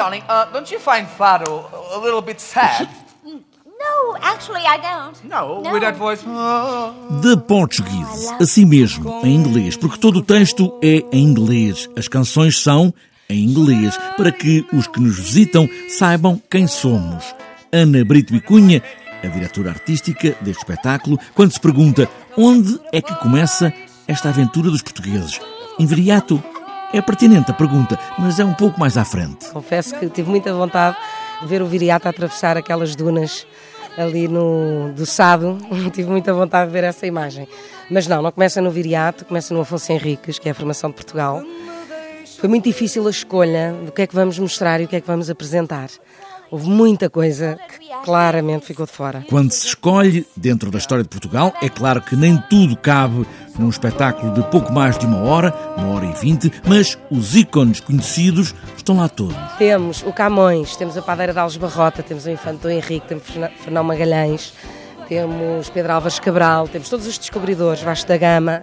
darling, uh, don't you find Fado a little bit sad? No, actually, I don't. No, No. with that voice. The Portuguese, assim mesmo, em inglês, porque todo o texto é em inglês. As canções são em inglês, para que os que nos visitam saibam quem somos. Ana Brito Bicunha, a diretora artística deste espetáculo, quando se pergunta onde é que começa esta aventura dos portugueses. Em Viriato? É pertinente a pergunta, mas é um pouco mais à frente. Confesso que tive muita vontade de ver o Viriato atravessar aquelas dunas ali no do Sado. tive muita vontade de ver essa imagem. Mas não, não começa no Viriato, começa no Afonso Henriques, que é a formação de Portugal. Foi muito difícil a escolha do que é que vamos mostrar e o que é que vamos apresentar. Houve muita coisa que claramente ficou de fora. Quando se escolhe dentro da história de Portugal, é claro que nem tudo cabe num espetáculo de pouco mais de uma hora, uma hora e vinte, mas os ícones conhecidos estão lá todos. Temos o Camões, temos a Padeira de Alves Barrota, temos o Infante Dom Henrique, temos Fernão Magalhães, temos Pedro Álvares Cabral, temos todos os descobridores, Vasco da Gama,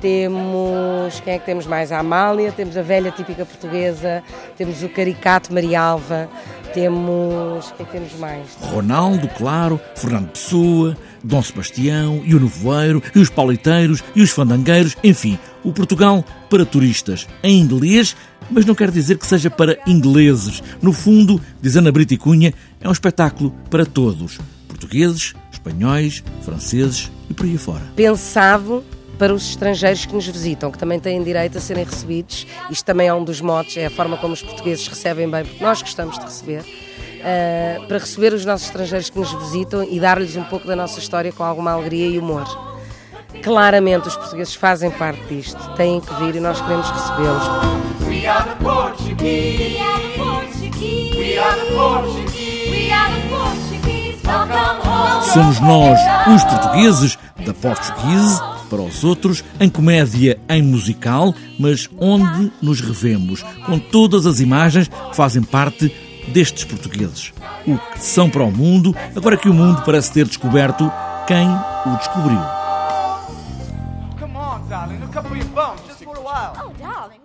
temos, quem é que temos mais? A Amália, temos a velha típica portuguesa, temos o Caricato Marialva, temos, quem é que temos mais? Ronaldo, claro, Fernando Pessoa, Dom Sebastião e o Nevoeiro, e os pauliteiros e os fandangueiros, enfim, o Portugal para turistas, em inglês, mas não quer dizer que seja para ingleses. No fundo, diz Ana Brito e Cunha, é um espetáculo para todos, portugueses, espanhóis, franceses e por aí fora. pensado para os estrangeiros que nos visitam, que também têm direito a serem recebidos. Isto também é um dos motes, é a forma como os portugueses recebem bem, porque nós gostamos de receber. uh, para receber os nossos estrangeiros que nos visitam e dar-lhes um pouco da nossa história com alguma alegria e humor. Claramente os portugueses fazem parte disto, têm que vir e nós queremos recebê-los. We are the Portuguese. We are the Portuguese. We are the Portuguese. We are the Portuguese. Welcome home. Somos nós, os portugueses, da Portuguese, para os outros, em comédia, em musical, mas onde nos revemos, com todas as imagens que fazem parte destes portugueses. O que são para o mundo, agora que o mundo parece ter descoberto quem o descobriu. Come on, darling, look up for your bones just for a while. Oh, darling,